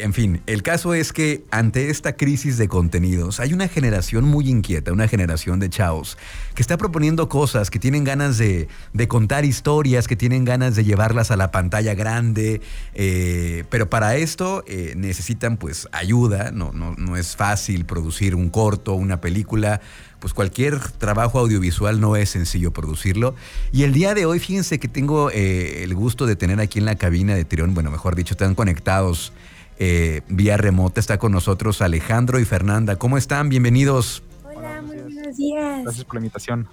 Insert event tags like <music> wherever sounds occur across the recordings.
en fin, el caso es que ante esta crisis de contenidos hay una generación muy inquieta, una generación de chavos que está proponiendo cosas, que tienen ganas de, contar historias, que tienen ganas de llevarlas a la pantalla grande, eh, pero para esto eh, necesitan pues ayuda, no, no, no es fácil producir un corto, una película, pues cualquier trabajo audiovisual no es sencillo producirlo. Y el día de hoy, fíjense que tengo eh, el gusto de tener aquí en la cabina de Trión, bueno, mejor dicho, están conectados eh, vía remota. Está con nosotros Alejandro y Fernanda. ¿Cómo están? Bienvenidos. Hola, muy buenos días. Gracias por la invitación.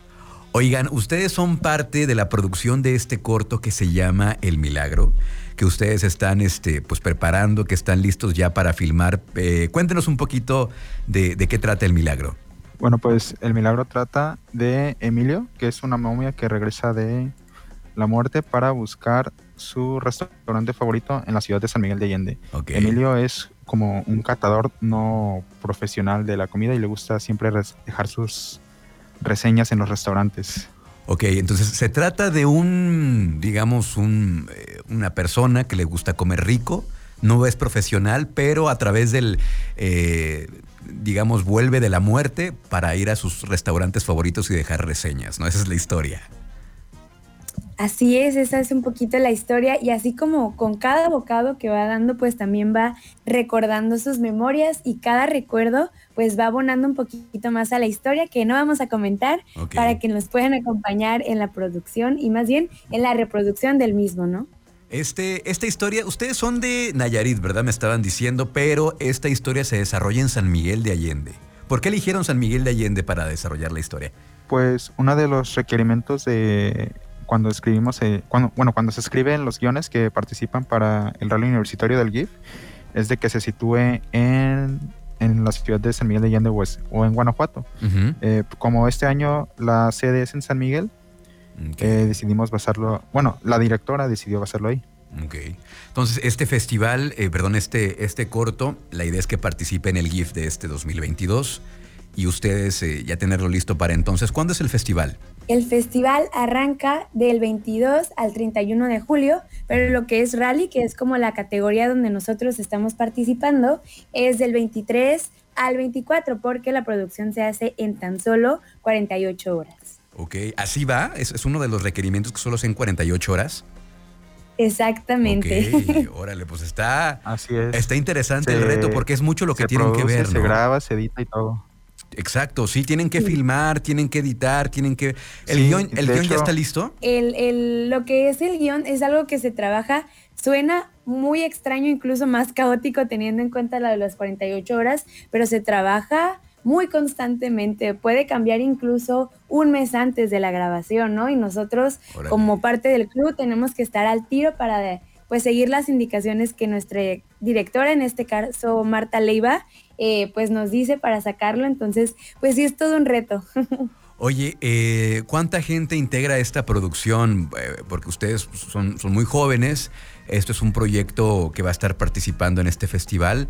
Oigan, ustedes son parte de la producción de este corto que se llama El Milagro, que ustedes están este, pues, preparando, que están listos ya para filmar. Eh, cuéntenos un poquito de, de qué trata El Milagro. Bueno, pues El Milagro trata de Emilio, que es una momia que regresa de la muerte para buscar su restaurante favorito en la ciudad de San Miguel de Allende. Emilio es como un catador no profesional de la comida y le gusta siempre dejar sus reseñas en los restaurantes. Ok, entonces se trata de un, digamos, un, eh, una persona que le gusta comer rico, no es profesional, pero a través del, eh, digamos, vuelve de la muerte para ir a sus restaurantes favoritos y dejar reseñas, ¿no? Esa es la historia. Así es, esa es un poquito la historia y así como con cada bocado que va dando, pues también va recordando sus memorias y cada recuerdo pues va abonando un poquito más a la historia que no vamos a comentar para que nos puedan acompañar en la producción y más bien en la reproducción del mismo, ¿no? Este, esta historia, ustedes son de Nayarit, ¿verdad? Me estaban diciendo, pero esta historia se desarrolla en San Miguel de Allende. ¿Por qué eligieron San Miguel de Allende para desarrollar la historia? Pues uno de los requerimientos de cuando escribimos, eh, cuando, bueno, cuando se escriben los guiones que participan para el rally universitario del GIF, es de que se sitúe en, en la ciudad de San Miguel de Allende o, en Guanajuato. Eh, como este año la sede es en San Miguel, eh, decidimos basarlo, bueno, la directora decidió basarlo ahí. Ok. Entonces, este festival, perdón, este, este corto, la idea es que participe en el GIF de este 2022 y ustedes ya tenerlo listo para entonces. ¿Cuándo es el festival? El festival arranca del 22 al 31 de julio, pero lo que es rally, que es como la categoría donde nosotros estamos participando, es del 23 al 24, porque la producción se hace en tan solo 48 horas. Ok, así va, es, uno de los requerimientos que solo sean 48 horas. Exactamente. Ok, <laughs> órale, pues está, Así es. está interesante el reto porque es mucho lo que tienen que ver. Se graba, se edita y todo. Exacto, sí, tienen que filmar, tienen que editar, tienen que... ¿El guion, el guion ya está listo? El, el, lo que es el guion es algo que se trabaja, suena muy extraño, incluso más caótico teniendo en cuenta la de las 48 horas, pero se trabaja muy constantemente, puede cambiar incluso un mes antes de la grabación, ¿no? Y nosotros como parte del club tenemos que estar al tiro para pues seguir las indicaciones que nuestra directora, en este caso Marta Leiva, eh, pues nos dice para sacarlo. Entonces, pues sí es todo un reto. <laughs> Oye, eh, ¿cuánta gente integra esta producción? Eh, porque ustedes son, son muy jóvenes. Esto es un proyecto que va a estar participando en este festival.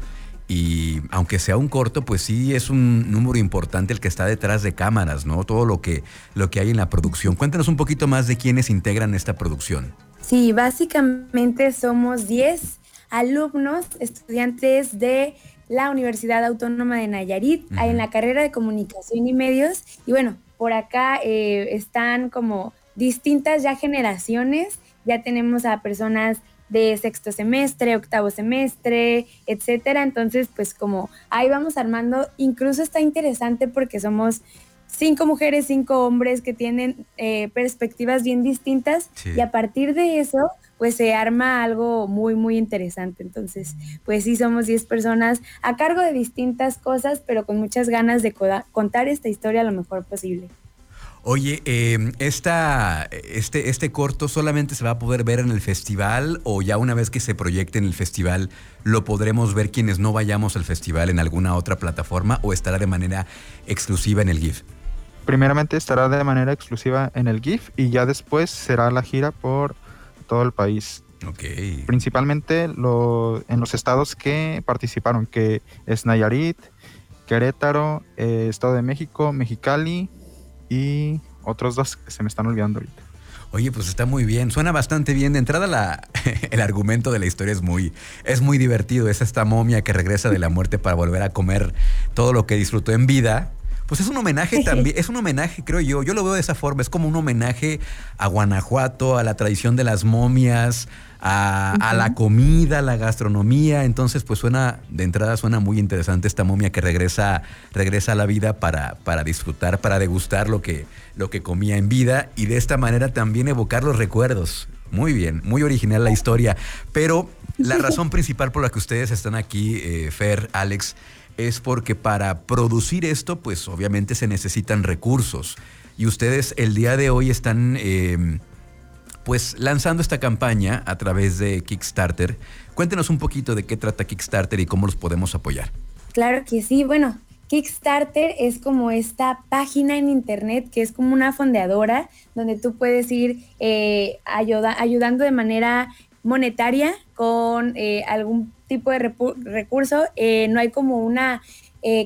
Y aunque sea un corto, pues sí es un número importante el que está detrás de cámaras, ¿no? Todo lo que, lo que hay en la producción. Cuéntanos un poquito más de quiénes integran esta producción. Sí, básicamente somos 10 alumnos, estudiantes de la Universidad Autónoma de Nayarit, en la carrera de comunicación y medios. Y bueno, por acá eh, están como distintas ya generaciones, ya tenemos a personas de sexto semestre, octavo semestre, etcétera. Entonces, pues como ahí vamos armando, incluso está interesante porque somos cinco mujeres, cinco hombres que tienen eh, perspectivas bien distintas y a partir de eso pues se arma algo muy, muy interesante. Entonces, pues sí, somos 10 personas a cargo de distintas cosas, pero con muchas ganas de contar esta historia lo mejor posible. Oye, eh, esta, este, este corto solamente se va a poder ver en el festival o ya una vez que se proyecte en el festival lo podremos ver quienes no vayamos al festival en alguna otra plataforma o estará de manera exclusiva en el GIF? Primeramente estará de manera exclusiva en el GIF y ya después será la gira por todo el país. Okay. Principalmente lo, en los estados que participaron, que es Nayarit, Querétaro, eh, Estado de México, Mexicali y otros dos que se me están olvidando ahorita. Oye, pues está muy bien, suena bastante bien. De entrada la, <laughs> el argumento de la historia es muy, es muy divertido. Es esta momia que regresa de la muerte para volver a comer todo lo que disfrutó en vida. Pues es un homenaje también, es un homenaje, creo yo, yo lo veo de esa forma, es como un homenaje a Guanajuato, a la tradición de las momias, a, la comida, a la gastronomía. Entonces, pues suena, de entrada suena muy interesante esta momia que regresa, regresa a la vida para, para disfrutar, para degustar lo que, lo que comía en vida y de esta manera también evocar los recuerdos. Muy bien, muy original la historia. Pero la razón principal por la que ustedes están aquí, eh, Fer, Alex, es porque para producir esto, pues obviamente se necesitan recursos. Y ustedes el día de hoy están eh, pues lanzando esta campaña a través de Kickstarter. Cuéntenos un poquito de qué trata Kickstarter y cómo los podemos apoyar. Claro que sí, bueno, Kickstarter es como esta página en internet que es como una fondeadora donde tú puedes ir eh, ayudando de manera monetaria con eh, algún tipo de recurso. Eh, no hay como una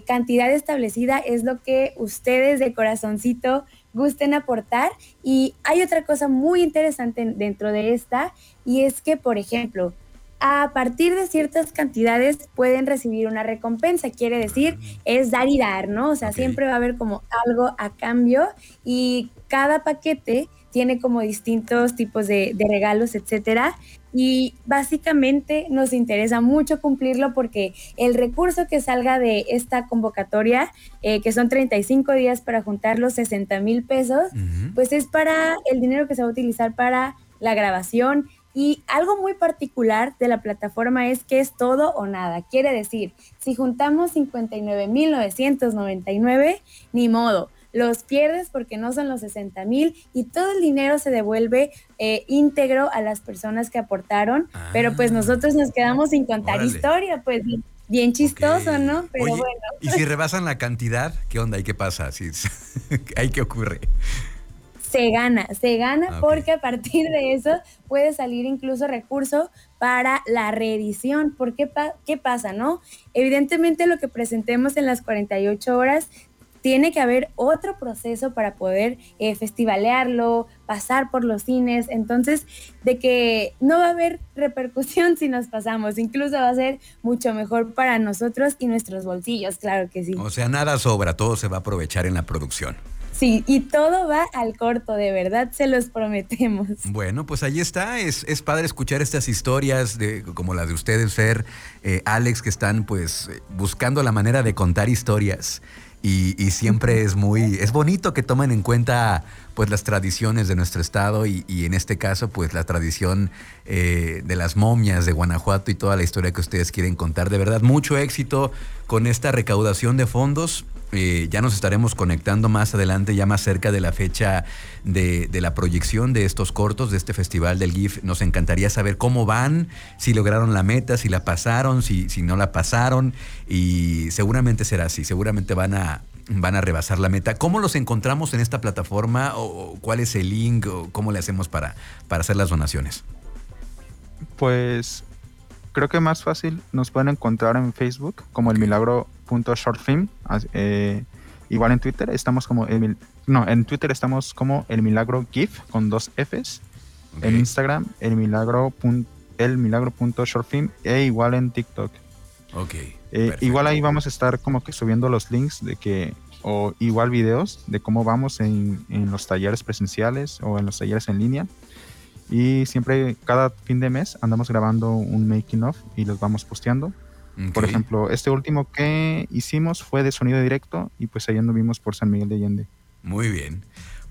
cantidad establecida, es lo que ustedes de corazoncito gusten aportar. Y hay otra cosa muy interesante dentro de esta, y es que, por ejemplo, a partir de ciertas cantidades pueden recibir una recompensa, quiere decir, es dar y dar, ¿no? O sea, siempre va a haber como algo a cambio y cada paquete tiene como distintos tipos de, regalos, etcétera. Y básicamente nos interesa mucho cumplirlo porque el recurso que salga de esta convocatoria, eh, que son 35 días para juntar los 60 mil pesos, pues es para el dinero que se va a utilizar para la grabación. Y algo muy particular de la plataforma es que es todo o nada. Quiere decir, si juntamos 59.999, ni modo los pierdes porque no son los 60 mil y todo el dinero se devuelve eh, íntegro a las personas que aportaron, pero pues ah. nosotros nos quedamos sin contar historia, pues bien chistoso, ¿no? Pero bueno. ¿Y si rebasan la cantidad, qué onda y qué pasa? Si, <laughs> ¿Ahí qué ocurre? Se gana, se gana ah, porque a partir de eso puede salir incluso recurso para la reedición. ¿Por qué, qué pasa, no? Evidentemente lo que presentemos en las 48 horas tiene que haber otro proceso para poder eh, festivalearlo, pasar por los cines. Entonces, de que no va a haber repercusión <laughs> si nos pasamos, incluso va a ser mucho mejor para nosotros y nuestros bolsillos, claro que sí. O sea, nada sobra, todo se va a aprovechar en la producción. Sí, y todo va al corto, de verdad, se los prometemos. Bueno, pues ahí está, es, es padre escuchar estas historias de, como las de ustedes, Fer, eh, Alex, que están pues buscando la manera de contar historias y, siempre es muy, es bonito que tomen en cuenta pues las tradiciones de nuestro estado y, en este caso pues la tradición eh, de las momias de Guanajuato y toda la historia que ustedes quieren contar. De verdad, mucho éxito con esta recaudación de fondos. Eh, ya nos estaremos conectando más adelante, ya más cerca de la fecha de, la proyección de estos cortos, de este festival del GIF. Nos encantaría saber cómo van, si lograron la meta, si la pasaron, si, si no la pasaron. Y seguramente será así, seguramente van a, van a rebasar la meta. ¿Cómo los encontramos en esta plataforma? ¿O cuál es el link? ¿O cómo le hacemos para, para hacer las donaciones? Pues creo que más fácil nos pueden encontrar en Facebook como el milagro.shortfilm. Eh, igual en Twitter estamos como el, no, en Twitter estamos como el milagro GIF con dos Fs. En Instagram el milagro el milagro.shortfilm e igual en TikTok. Ok. Eh, igual ahí vamos a estar como que subiendo los links de que o igual videos de cómo vamos en, en los talleres presenciales o en los talleres en línea. Y siempre, cada fin de mes, andamos grabando un making of y los vamos posteando. Por ejemplo, este último que hicimos fue de sonido directo y pues ahí anduvimos por San Miguel de Allende. Muy bien.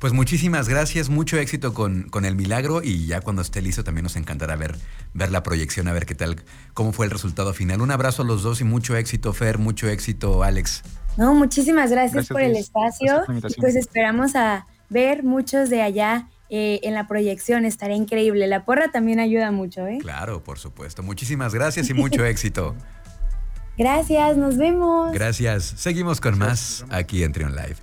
Pues muchísimas gracias, mucho éxito con, con, el milagro y ya cuando esté listo también nos encantará ver, ver la proyección, a ver qué tal, cómo fue el resultado final. Un abrazo a los dos y mucho éxito, Fer, mucho éxito, Alex. No, muchísimas gracias, por el espacio. pues esperamos a ver muchos de allá eh, en la proyección, estaría increíble. La porra también ayuda mucho, ¿eh? Claro, por supuesto. Muchísimas gracias y mucho <laughs> éxito. Gracias, nos vemos. Gracias. Seguimos con más aquí en Trion Live.